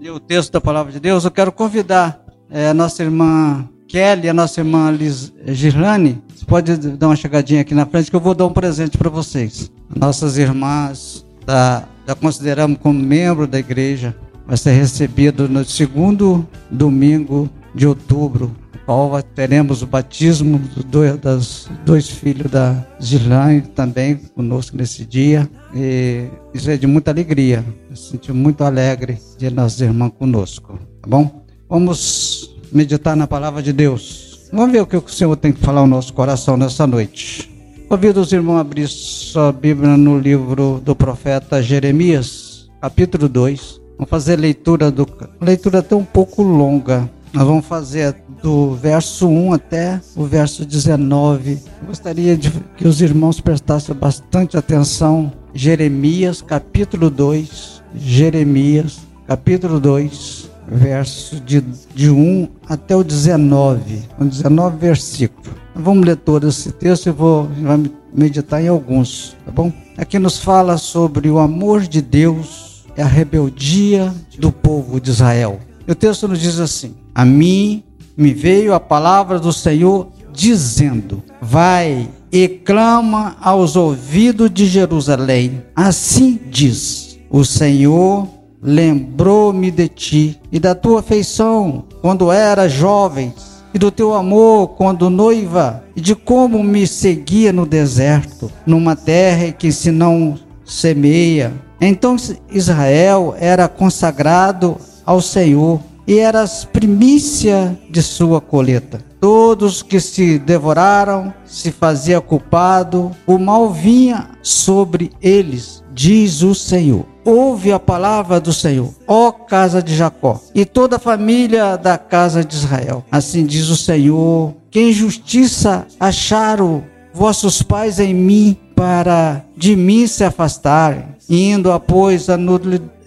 ler o texto da palavra de Deus, eu quero convidar é, a nossa irmã Kelly, a nossa irmã Liz Girlane. Você pode dar uma chegadinha aqui na frente que eu vou dar um presente para vocês. Nossas irmãs da consideramos como membro da igreja. Vai ser recebido no segundo domingo de outubro qual teremos o batismo dos dois, filhos da Gilane também conosco nesse dia. E isso é de muita alegria. Eu sinto muito alegre de nossos irmãos conosco. Tá bom? Vamos meditar na palavra de Deus. Vamos ver o que o Senhor tem que falar ao nosso coração nessa noite. Convido os irmãos a abrir sua Bíblia no livro do profeta Jeremias, capítulo 2. Vamos fazer leitura do leitura até um pouco longa, nós vamos fazer do verso 1 até o verso 19. Eu gostaria de que os irmãos prestassem bastante atenção. Jeremias, capítulo 2. Jeremias, capítulo 2, verso de, de 1 até o 19. O 19 versículo. Vamos ler todo esse texto e vou meditar em alguns, tá bom? Aqui nos fala sobre o amor de Deus e a rebeldia do povo de Israel. E o texto nos diz assim: a mim me veio a palavra do Senhor dizendo: Vai e clama aos ouvidos de Jerusalém. Assim diz: O Senhor lembrou-me de ti e da tua afeição quando era jovem, e do teu amor quando noiva, e de como me seguia no deserto, numa terra que se não semeia. Então Israel era consagrado ao Senhor e era as primícia de sua colheita. Todos que se devoraram se fazia culpado, o mal vinha sobre eles, diz o Senhor. Ouve a palavra do Senhor, ó casa de Jacó, e toda a família da casa de Israel. Assim diz o Senhor: que injustiça acharam vossos pais em mim para de mim se afastarem, indo após a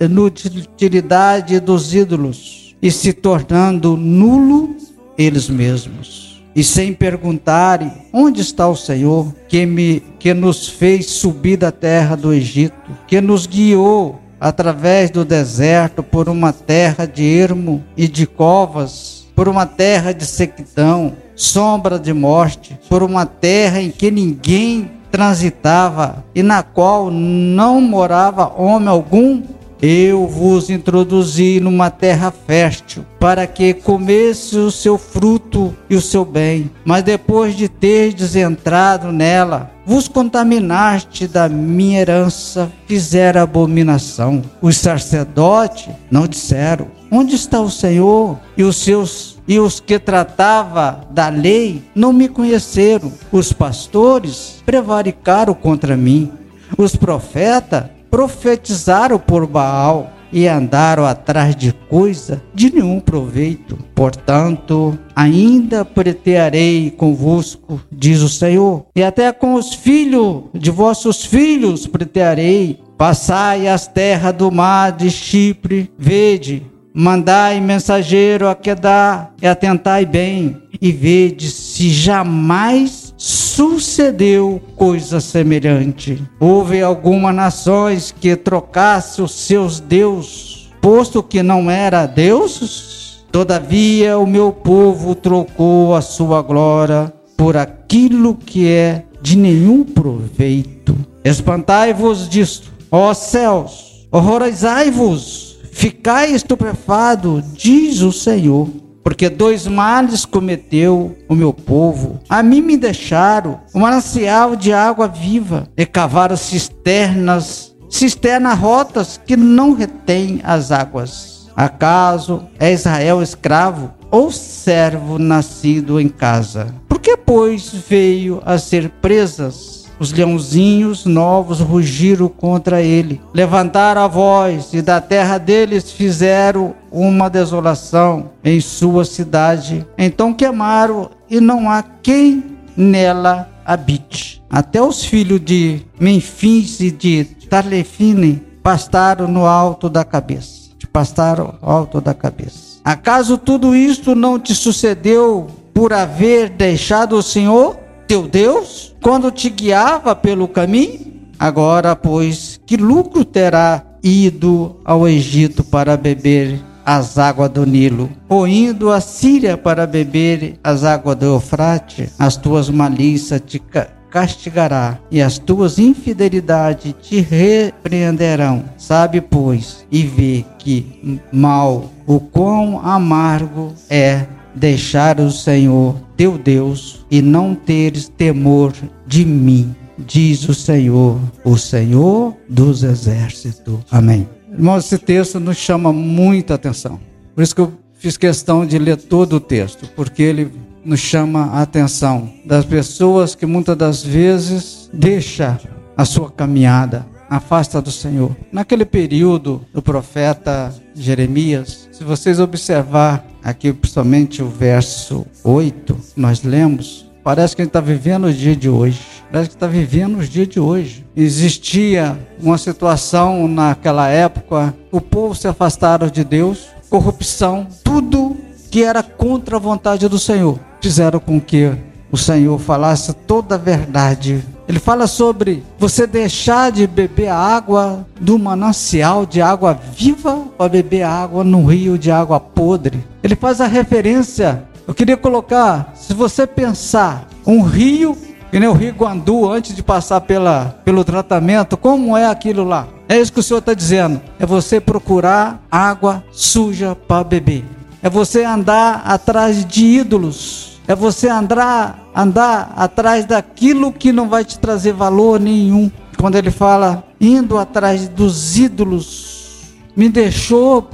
inutilidade dos ídolos e se tornando nulo eles mesmos. E sem perguntarem onde está o Senhor que me que nos fez subir da terra do Egito, que nos guiou através do deserto por uma terra de ermo e de covas, por uma terra de sequidão, sombra de morte, por uma terra em que ninguém transitava e na qual não morava homem algum, eu vos introduzi numa terra fértil, para que comesse o seu fruto e o seu bem. Mas depois de terdes entrado nela, vos contaminaste da minha herança, fizeram abominação. Os sacerdotes não disseram: Onde está o Senhor? E os seus e os que tratava da lei não me conheceram. Os pastores prevaricaram contra mim. Os profetas profetizaram por Baal e andaram atrás de coisa de nenhum proveito. Portanto, ainda pretearei convosco, diz o Senhor, e até com os filhos de vossos filhos pretearei. Passai as terras do mar de Chipre, vede, mandai mensageiro a Quedar, e atentai bem, e vede se jamais sucedeu coisa semelhante. Houve algumas nações que trocasse os seus deuses, posto que não era deuses. Todavia o meu povo trocou a sua glória por aquilo que é de nenhum proveito. Espantai-vos disto, ó céus, horrorizai-vos, ficai estupefado, diz o Senhor porque dois males cometeu o meu povo. A mim me deixaram um manancial de água viva e cavaram cisternas, cisternas rotas que não retêm as águas. Acaso é Israel escravo ou servo nascido em casa? Por que, pois, veio a ser presas? Os leãozinhos novos rugiram contra ele, levantaram a voz e da terra deles fizeram uma desolação em sua cidade. Então queimaram e não há quem nela habite. Até os filhos de Menfins e de Tarlefine pastaram no alto da cabeça. Pastaram alto da cabeça. Acaso tudo isto não te sucedeu por haver deixado o Senhor? Teu Deus quando te guiava pelo caminho? Agora, pois, que lucro terá ido ao Egito para beber as águas do Nilo, ou indo a Síria para beber as águas do Eufrate, as tuas malícias te castigará e as tuas infidelidades te repreenderão. Sabe, pois, e vê que mal, o quão amargo é deixar o Senhor teu Deus e não teres temor de mim, diz o Senhor, o Senhor dos exércitos. Amém. Irmãos, esse texto nos chama muita atenção. Por isso que eu fiz questão de ler todo o texto, porque ele nos chama a atenção das pessoas que muitas das vezes deixa a sua caminhada, afasta do Senhor. Naquele período do profeta Jeremias, se vocês observar aqui principalmente o verso 8, nós lemos, parece que a gente está vivendo o dia de hoje. Parece que está vivendo os dias de hoje. Existia uma situação naquela época, o povo se afastaram de Deus, corrupção, tudo que era contra a vontade do Senhor, fizeram com que o Senhor falasse toda a verdade. Ele fala sobre você deixar de beber a água do manancial de água viva para beber água no rio de água podre. Ele faz a referência. Eu queria colocar, se você pensar um rio que nem o Rio Guandu, antes de passar pela, pelo tratamento, como é aquilo lá? É isso que o Senhor está dizendo. É você procurar água suja para beber. É você andar atrás de ídolos. É você andar, andar atrás daquilo que não vai te trazer valor nenhum. Quando ele fala, indo atrás dos ídolos, me deixou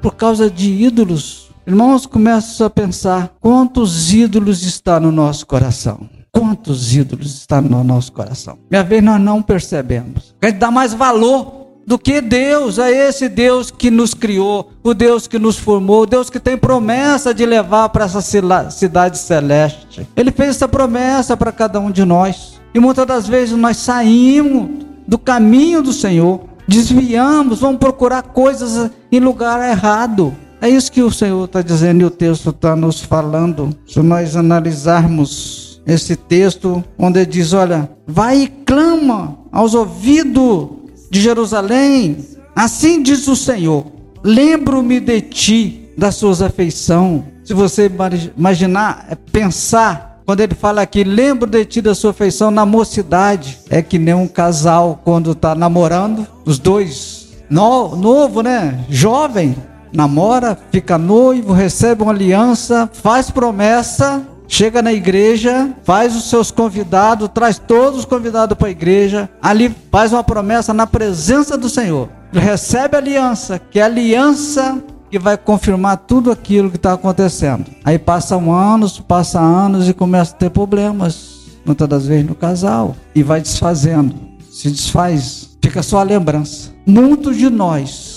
por causa de ídolos. Irmãos, começam a pensar quantos ídolos está no nosso coração. Quantos ídolos estão no nosso coração? Minha vez nós não percebemos. A gente dá mais valor do que Deus, é esse Deus que nos criou, o Deus que nos formou, o Deus que tem promessa de levar para essa cidade celeste. Ele fez essa promessa para cada um de nós. E muitas das vezes nós saímos do caminho do Senhor, desviamos, vamos procurar coisas em lugar errado. É isso que o Senhor está dizendo e o texto está nos falando. Se nós analisarmos esse texto onde ele diz: Olha, vai e clama aos ouvidos de Jerusalém, assim diz o Senhor: lembro-me de ti, das suas afeições. Se você imaginar, é pensar, quando ele fala aqui, lembro de ti da sua afeição na mocidade, é que nem um casal quando está namorando, os dois, no, novo, né? Jovem, namora, fica noivo, recebe uma aliança, faz promessa chega na igreja, faz os seus convidados, traz todos os convidados para a igreja, ali faz uma promessa na presença do Senhor. Recebe a aliança, que é a aliança que vai confirmar tudo aquilo que está acontecendo. Aí passam anos, passa anos e começa a ter problemas, muitas das vezes no casal, e vai desfazendo, se desfaz, fica só a lembrança. Muitos de nós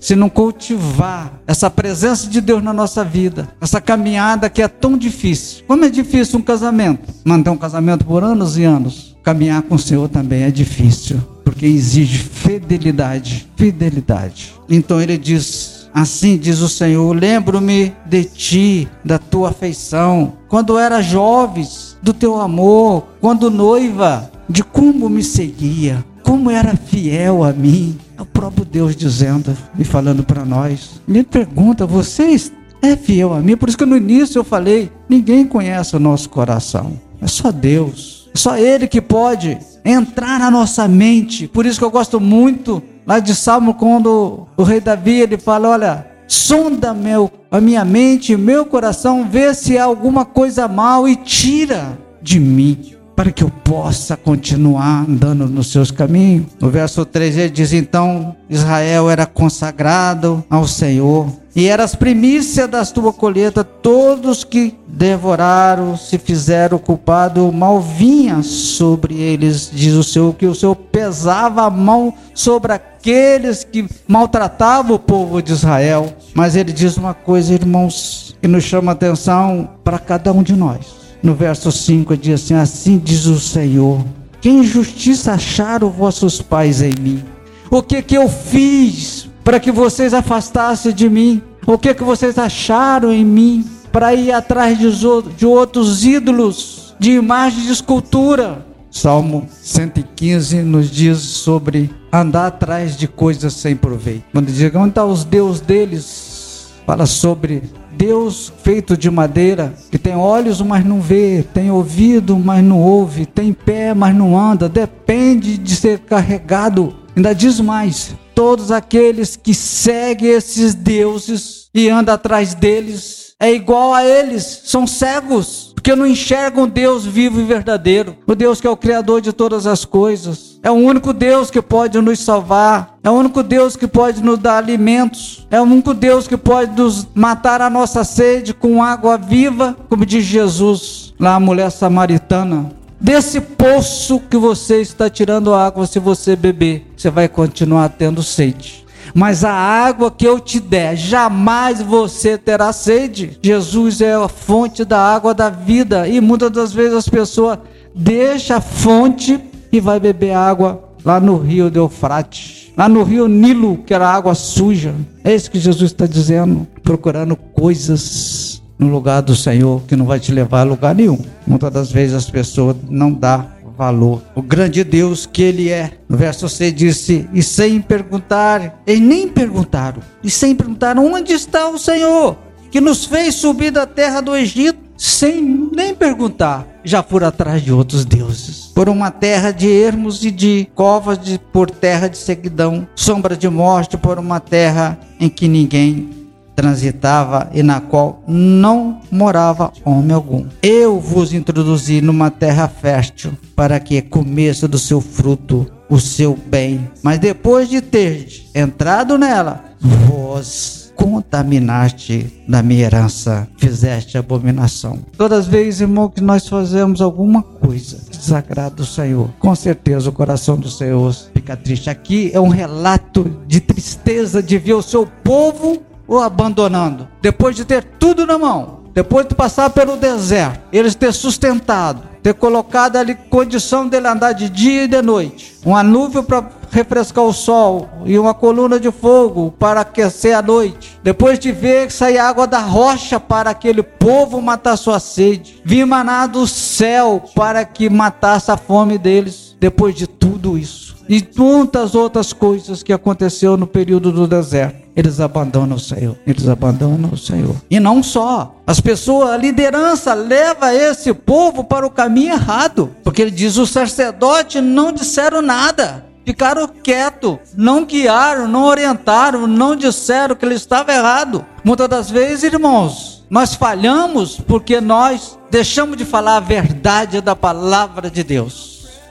se não cultivar essa presença de Deus na nossa vida, essa caminhada que é tão difícil. Como é difícil um casamento? Manter um casamento por anos e anos. Caminhar com o Senhor também é difícil, porque exige fidelidade, fidelidade. Então ele diz: Assim diz o Senhor: Lembro-me de ti, da tua afeição, quando era jovens, do teu amor, quando noiva, de como me seguia, como era fiel a mim. É o próprio Deus dizendo e falando para nós. Me pergunta, vocês é fiel a mim? Por isso que no início eu falei, ninguém conhece o nosso coração. É só Deus. É só Ele que pode entrar na nossa mente. Por isso que eu gosto muito lá de Salmo quando o rei Davi ele fala, olha, sonda meu, a minha mente, meu coração, vê se há alguma coisa mal e tira de mim para que eu possa continuar andando nos seus caminhos. No verso 3 ele diz: Então Israel era consagrado ao Senhor, e era as primícias da tua colheita, todos que devoraram se fizeram culpado, o mal vinha sobre eles, diz o Senhor, que o Senhor pesava a mão sobre aqueles que maltratavam o povo de Israel. Mas ele diz uma coisa, irmãos, que nos chama atenção para cada um de nós no verso 5 diz assim: Assim diz o Senhor: Que injustiça acharam vossos pais em mim? O que que eu fiz para que vocês afastassem de mim? O que que vocês acharam em mim para ir atrás de outros ídolos, de imagens de escultura? Salmo 115 nos diz sobre andar atrás de coisas sem proveito. Quando diz onde está os Deus deles, fala sobre Deus feito de madeira, que tem olhos, mas não vê, tem ouvido, mas não ouve, tem pé, mas não anda, depende de ser carregado. Ainda diz mais: todos aqueles que seguem esses deuses e andam atrás deles é igual a eles, são cegos, porque não enxergam Deus vivo e verdadeiro, o Deus que é o Criador de todas as coisas. É o único Deus que pode nos salvar, é o único Deus que pode nos dar alimentos, é o único Deus que pode nos matar a nossa sede com água viva, como diz Jesus lá a mulher samaritana. Desse poço que você está tirando água, se você beber, você vai continuar tendo sede mas a água que eu te der, jamais você terá sede. Jesus é a fonte da água da vida, e muitas das vezes as pessoas deixam a fonte e vai beber água lá no rio de Eufrates, lá no rio Nilo, que era água suja. É isso que Jesus está dizendo, procurando coisas no lugar do Senhor que não vai te levar a lugar nenhum. Muitas das vezes as pessoas não dão valor. O grande Deus que ele é. No verso 6 disse: E sem perguntar, e nem perguntaram, e sem perguntar onde está o Senhor, que nos fez subir da terra do Egito, sem nem perguntar, já foram atrás de outros deuses. Por uma terra de ermos e de covas, de, por terra de seguidão, sombra de morte, por uma terra em que ninguém transitava e na qual não morava homem algum. Eu vos introduzi numa terra fértil para que comesse do seu fruto o seu bem. Mas depois de ter entrado nela, vós contaminaste da minha herança, fizeste abominação. Todas as vezes, irmão, que nós fazemos alguma coisa desagrada o Senhor, com certeza o coração do Senhor fica triste. Aqui é um relato de tristeza de ver o seu povo o abandonando, depois de ter tudo na mão, depois de passar pelo deserto, eles ter sustentado, ter colocado ali condição dele andar de dia e de noite, uma nuvem para refrescar o sol e uma coluna de fogo para aquecer a noite. Depois de ver sair água da rocha para aquele povo matar sua sede, vir maná do céu para que matasse a fome deles. Depois de tudo isso e tantas outras coisas que aconteceu no período do deserto eles abandonam o Senhor. Eles abandonam o Senhor. E não só. As pessoas, a liderança leva esse povo para o caminho errado. Porque ele diz: os sacerdotes não disseram nada. Ficaram quietos, não guiaram, não orientaram, não disseram que ele estava errado. Muitas das vezes, irmãos, nós falhamos porque nós deixamos de falar a verdade da palavra de Deus.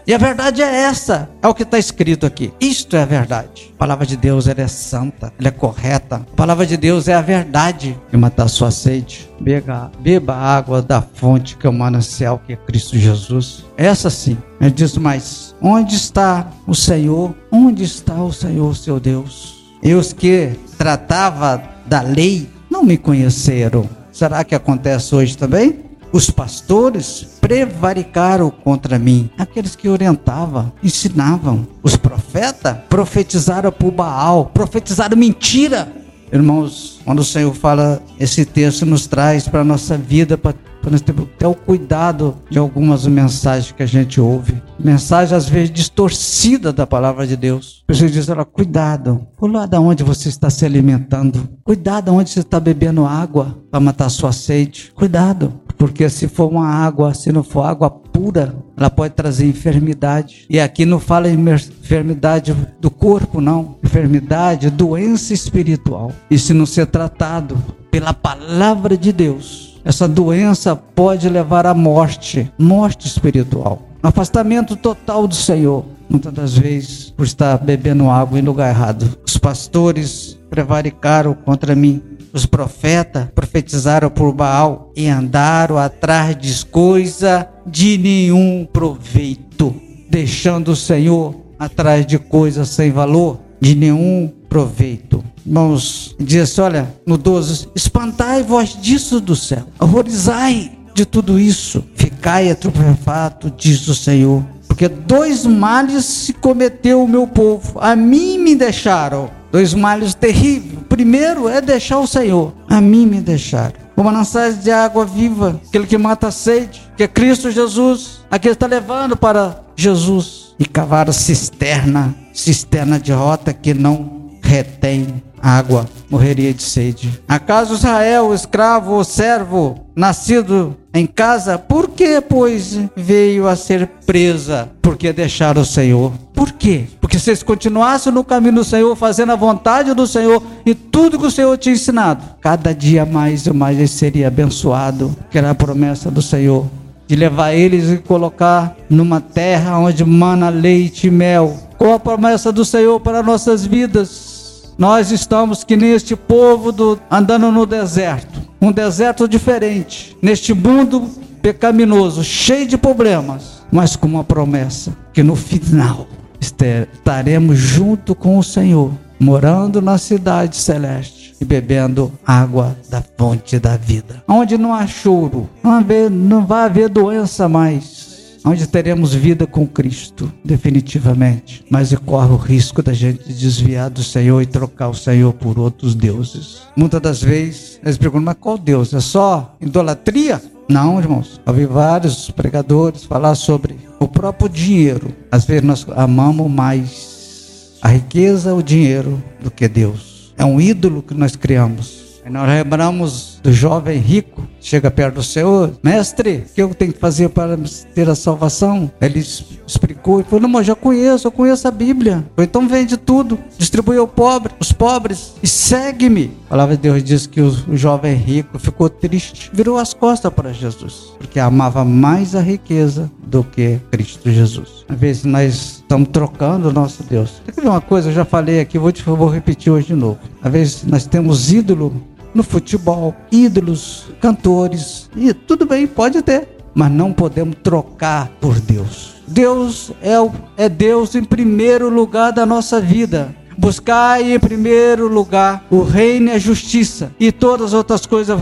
E a verdade é essa, é o que está escrito aqui. Isto é a verdade. A palavra de Deus ela é santa, ela é correta. A palavra de Deus é a verdade. E matar sua sede. Beba, beba a água da fonte que é o manancial, que é Cristo Jesus. Essa sim. Ele diz mais: onde está o Senhor? Onde está o Senhor, seu Deus? E os que tratava da lei não me conheceram. Será que acontece hoje também? Os pastores prevaricaram contra mim, aqueles que orientavam, ensinavam. Os profetas profetizaram por Baal, profetizaram mentira. Irmãos, quando o Senhor fala, esse texto nos traz para a nossa vida, para nós termos até o cuidado de algumas mensagens que a gente ouve. Mensagem às vezes distorcida da palavra de Deus. Pessoa diz, olha, cuidado. Cuidado onde você está se alimentando. Cuidado onde você está bebendo água para matar a sua sede. Cuidado. Porque se for uma água, se não for água pura, ela pode trazer enfermidade. E aqui não fala enfermidade do corpo, não. Enfermidade, doença espiritual. E se não ser tratado pela palavra de Deus, essa doença pode levar à morte, morte espiritual. Afastamento total do Senhor. Muitas das vezes, por estar bebendo água em lugar errado. Os pastores prevaricaram contra mim os profetas profetizaram por Baal e andaram atrás de coisa de nenhum proveito, deixando o Senhor atrás de coisas sem valor, de nenhum proveito. Irmãos, diz assim, olha, no 12, espantai vós disso do céu, horrorizai de tudo isso, ficai atropefato, diz o Senhor, porque dois males se cometeu o meu povo, a mim me deixaram, dois males terríveis. Primeiro é deixar o Senhor, a mim me deixaram. O manancial de água viva, aquele que mata a sede, que é Cristo Jesus, aquele está levando para Jesus. E cavaram cisterna, cisterna de rota que não retém água, morreria de sede. Acaso Israel, escravo ou servo, nascido em casa, por que, pois, veio a ser presa? Porque deixaram o Senhor. Por quê? Porque se eles continuassem no caminho do Senhor, fazendo a vontade do Senhor e tudo que o Senhor tinha ensinado, cada dia mais e mais ele seria abençoado, que era a promessa do Senhor. De levar eles e colocar numa terra onde mana leite e mel. Com a promessa do Senhor para nossas vidas nós estamos que neste povo do, andando no deserto, um deserto diferente, neste mundo pecaminoso, cheio de problemas, mas com uma promessa que no final estaremos junto com o Senhor, morando na cidade celeste e bebendo água da fonte da vida, onde não há choro, não, haver, não vai haver doença mais onde teremos vida com Cristo, definitivamente. Mas corre o risco da gente desviar do Senhor e trocar o Senhor por outros deuses. Muitas das vezes eles perguntam, mas qual Deus? É só idolatria? Não, irmãos. Eu vi vários pregadores falar sobre o próprio dinheiro. Às vezes nós amamos mais a riqueza, o dinheiro, do que Deus. É um ídolo que nós criamos. Nós lembramos do jovem rico chega perto do Senhor, mestre, o que eu tenho que fazer para ter a salvação? Ele explicou e falou: Não, mas já conheço, eu conheço a Bíblia. Falei, então vende tudo, distribui ao pobre, os pobres e segue-me. A palavra de Deus diz que o, jovem rico ficou triste, virou as costas para Jesus, porque amava mais a riqueza do que Cristo Jesus. Às vezes nós estamos trocando o nosso Deus. Quer ver uma coisa? Eu já falei aqui, vou, te, vou repetir hoje de novo. Às vezes nós temos ídolo no futebol, ídolos, cantores, e tudo bem, pode ter, mas não podemos trocar por Deus. Deus é, o, é Deus em primeiro lugar da nossa vida. Buscai em primeiro lugar o reino e a justiça, e todas as outras coisas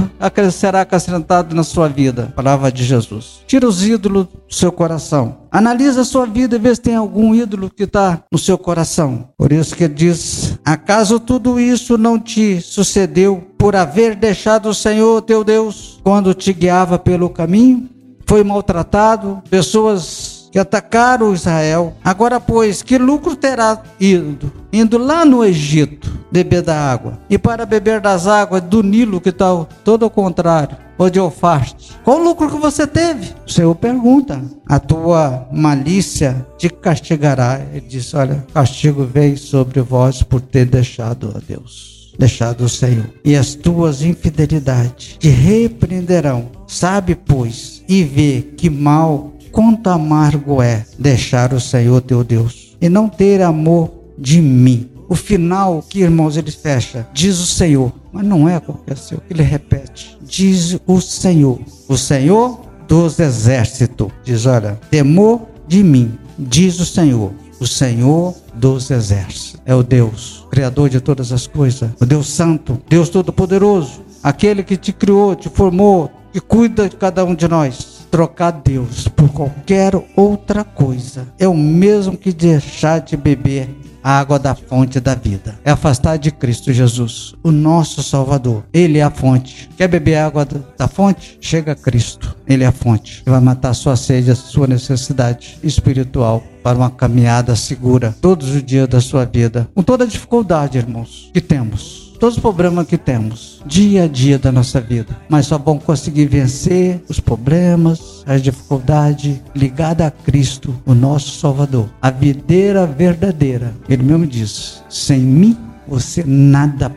será acrescentado na sua vida. Palavra de Jesus. Tira os ídolos do seu coração. Analisa a sua vida e vê se tem algum ídolo que está no seu coração. Por isso que ele diz: Acaso tudo isso não te sucedeu por haver deixado o Senhor teu Deus quando te guiava pelo caminho? Foi maltratado, pessoas que atacaram Israel. Agora, pois, que lucro terá ido, indo lá no Egito, beber da água? E para beber das águas do Nilo, que está todo ao contrário, ou de Alfaste? Qual o lucro que você teve? O Senhor pergunta. A tua malícia te castigará. Ele diz: Olha, castigo veio sobre vós por ter deixado a Deus deixado o Senhor, e as tuas infidelidades te repreenderão. Sabe, pois, e vê que mal quanto amargo é deixar o Senhor teu Deus e não ter amor de mim. O final que, irmãos, ele fecha, diz o Senhor, mas não é qualquer Senhor, ele repete, diz o Senhor, o Senhor dos exércitos, diz, olha, temor de mim, diz o Senhor, o Senhor dos exércitos, é o Deus, Criador de todas as coisas, o Deus Santo, Deus Todo-Poderoso, aquele que te criou, te formou, que cuida de cada um de nós. Trocar Deus por qualquer outra coisa é o mesmo que deixar de beber a água da fonte da vida. É afastar de Cristo Jesus, o nosso Salvador. Ele é a fonte. Quer beber água da fonte? Chega a Cristo. Ele é a fonte. Ele vai matar a sua sede, a sua necessidade espiritual para uma caminhada segura todos os dias da sua vida. Com toda a dificuldade, irmãos, que temos todos os problemas que temos dia a dia da nossa vida, mas só vamos conseguir vencer os problemas, as dificuldades ligada a Cristo, o nosso Salvador, a videira verdadeira. Ele mesmo diz: sem mim você nada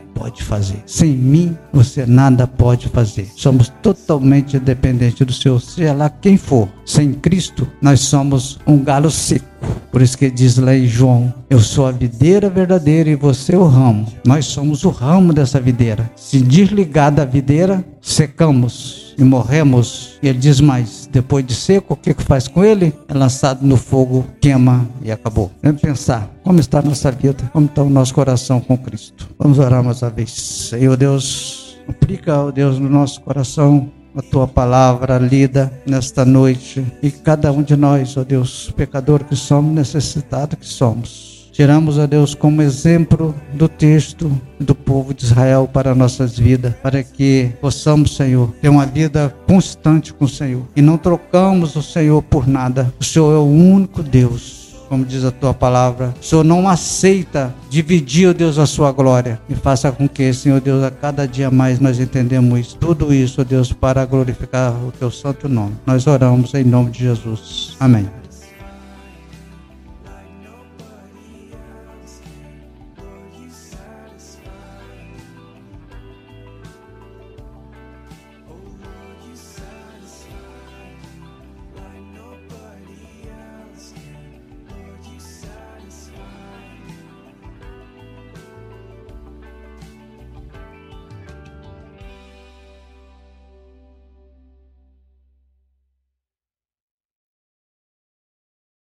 fazer. Sem mim, você nada pode fazer. Somos totalmente dependentes do Senhor, seja lá quem for. Sem Cristo, nós somos um galo seco. Por isso que diz lá em João: Eu sou a videira verdadeira e você o ramo. Nós somos o ramo dessa videira. Se desligar da videira, secamos e morremos. E ele diz mais: depois de seco, o que, que faz com ele? É lançado no fogo, queima e acabou. Vamos pensar como está a nossa vida, como está o nosso coração com Cristo. Vamos orar mais vez. Senhor Deus, aplica, ó Deus, no nosso coração a tua palavra lida nesta noite e cada um de nós, ó Deus, pecador que somos, necessitado que somos. Tiramos, ó Deus, como exemplo do texto do povo de Israel para nossas vidas, para que possamos, Senhor, ter uma vida constante com o Senhor e não trocamos o Senhor por nada. O Senhor é o único Deus como diz a tua palavra. O Senhor não aceita dividir, ó Deus, a sua glória. E faça com que, Senhor Deus, a cada dia mais nós entendemos tudo isso, ó Deus, para glorificar o teu santo nome. Nós oramos em nome de Jesus. Amém.